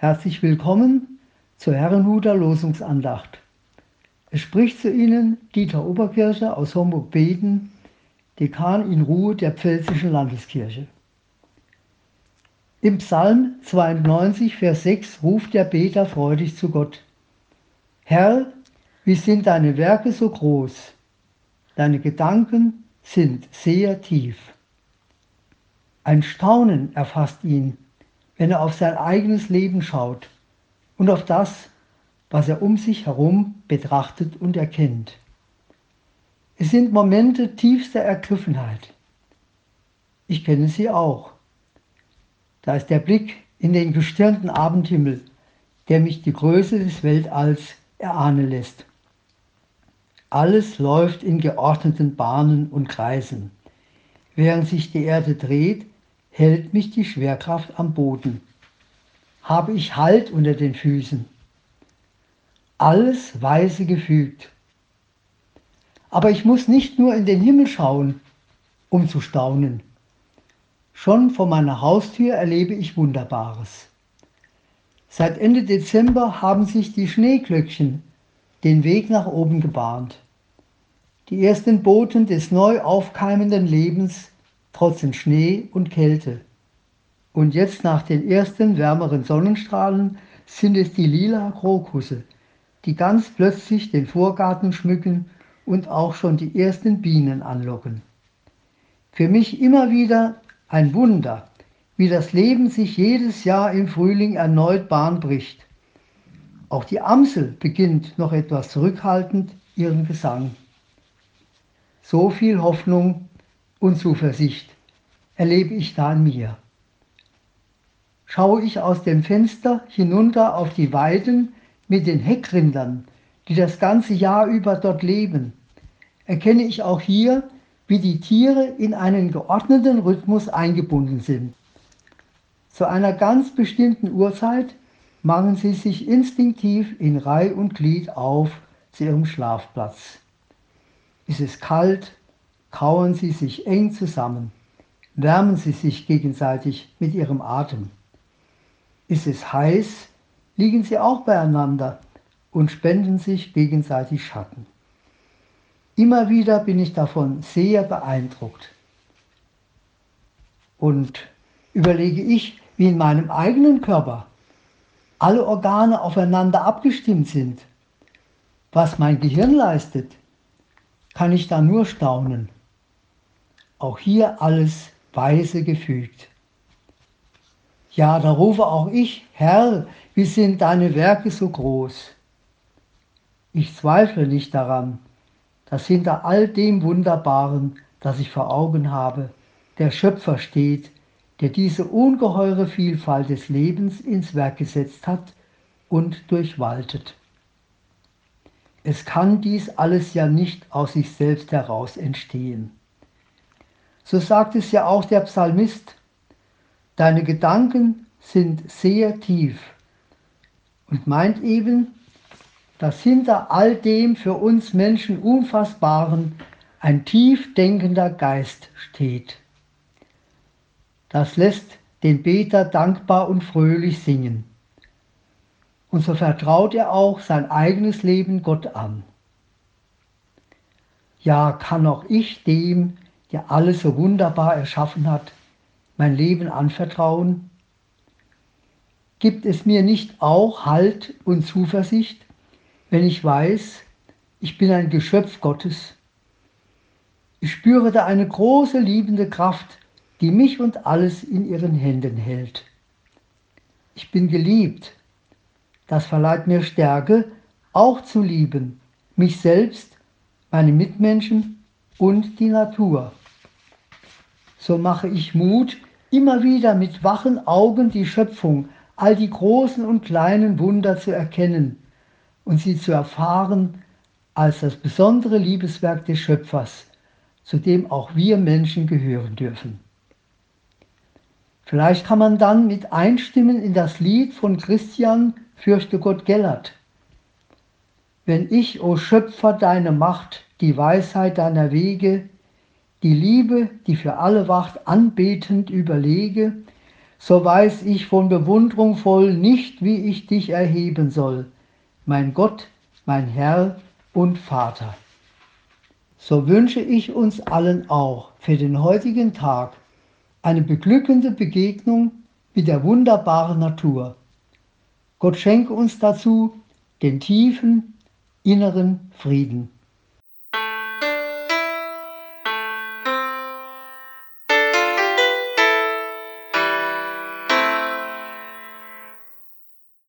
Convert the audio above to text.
Herzlich willkommen zur Herrenhuter Losungsandacht. Es spricht zu Ihnen Dieter Oberkircher aus Homburg-Beden, Dekan in Ruhe der Pfälzischen Landeskirche. Im Psalm 92, Vers 6 ruft der Beter freudig zu Gott. Herr, wie sind deine Werke so groß? Deine Gedanken sind sehr tief. Ein Staunen erfasst ihn, wenn er auf sein eigenes Leben schaut und auf das, was er um sich herum betrachtet und erkennt. Es sind Momente tiefster Ergriffenheit. Ich kenne sie auch. Da ist der Blick in den gestirnten Abendhimmel, der mich die Größe des Weltalls erahnen lässt. Alles läuft in geordneten Bahnen und Kreisen. Während sich die Erde dreht, hält mich die Schwerkraft am Boden. Habe ich Halt unter den Füßen. Alles weise gefügt. Aber ich muss nicht nur in den Himmel schauen, um zu staunen. Schon vor meiner Haustür erlebe ich Wunderbares. Seit Ende Dezember haben sich die Schneeglöckchen den Weg nach oben gebahnt. Die ersten Boten des neu aufkeimenden Lebens trotzen Schnee und Kälte. Und jetzt nach den ersten wärmeren Sonnenstrahlen sind es die lila Krokusse, die ganz plötzlich den Vorgarten schmücken und auch schon die ersten Bienen anlocken. Für mich immer wieder ein Wunder, wie das Leben sich jedes Jahr im Frühling erneut Bahn bricht. Auch die Amsel beginnt noch etwas zurückhaltend ihren Gesang. So viel Hoffnung und Zuversicht erlebe ich da in mir. Schaue ich aus dem Fenster hinunter auf die Weiden mit den Heckrindern, die das ganze Jahr über dort leben, erkenne ich auch hier, wie die Tiere in einen geordneten Rhythmus eingebunden sind. Zu einer ganz bestimmten Uhrzeit machen sie sich instinktiv in Reih und Glied auf zu ihrem Schlafplatz. Ist es kalt, kauern sie sich eng zusammen, wärmen sie sich gegenseitig mit ihrem Atem. Ist es heiß, liegen sie auch beieinander und spenden sich gegenseitig Schatten. Immer wieder bin ich davon sehr beeindruckt. Und überlege ich, wie in meinem eigenen Körper alle Organe aufeinander abgestimmt sind, was mein Gehirn leistet, kann ich da nur staunen. Auch hier alles weise gefügt. Ja, da rufe auch ich, Herr, wie sind deine Werke so groß? Ich zweifle nicht daran, dass hinter all dem Wunderbaren, das ich vor Augen habe, der Schöpfer steht, der diese ungeheure Vielfalt des Lebens ins Werk gesetzt hat und durchwaltet. Es kann dies alles ja nicht aus sich selbst heraus entstehen. So sagt es ja auch der Psalmist, deine Gedanken sind sehr tief und meint eben, dass hinter all dem für uns Menschen Unfassbaren ein tief denkender Geist steht. Das lässt den Beter dankbar und fröhlich singen. Und so vertraut er auch sein eigenes Leben Gott an. Ja, kann auch ich dem, der alles so wunderbar erschaffen hat, mein Leben anvertrauen? Gibt es mir nicht auch Halt und Zuversicht, wenn ich weiß, ich bin ein Geschöpf Gottes? Ich spüre da eine große liebende Kraft, die mich und alles in ihren Händen hält. Ich bin geliebt. Das verleiht mir Stärke, auch zu lieben, mich selbst, meine Mitmenschen und die Natur so mache ich Mut, immer wieder mit wachen Augen die Schöpfung, all die großen und kleinen Wunder zu erkennen und sie zu erfahren als das besondere Liebeswerk des Schöpfers, zu dem auch wir Menschen gehören dürfen. Vielleicht kann man dann mit einstimmen in das Lied von Christian Fürchte Gott Gellert. Wenn ich, o Schöpfer, deine Macht, die Weisheit deiner Wege, die Liebe, die für alle wacht, anbetend überlege, so weiß ich von Bewunderung voll nicht, wie ich dich erheben soll, mein Gott, mein Herr und Vater. So wünsche ich uns allen auch für den heutigen Tag eine beglückende Begegnung mit der wunderbaren Natur. Gott schenke uns dazu den tiefen inneren Frieden.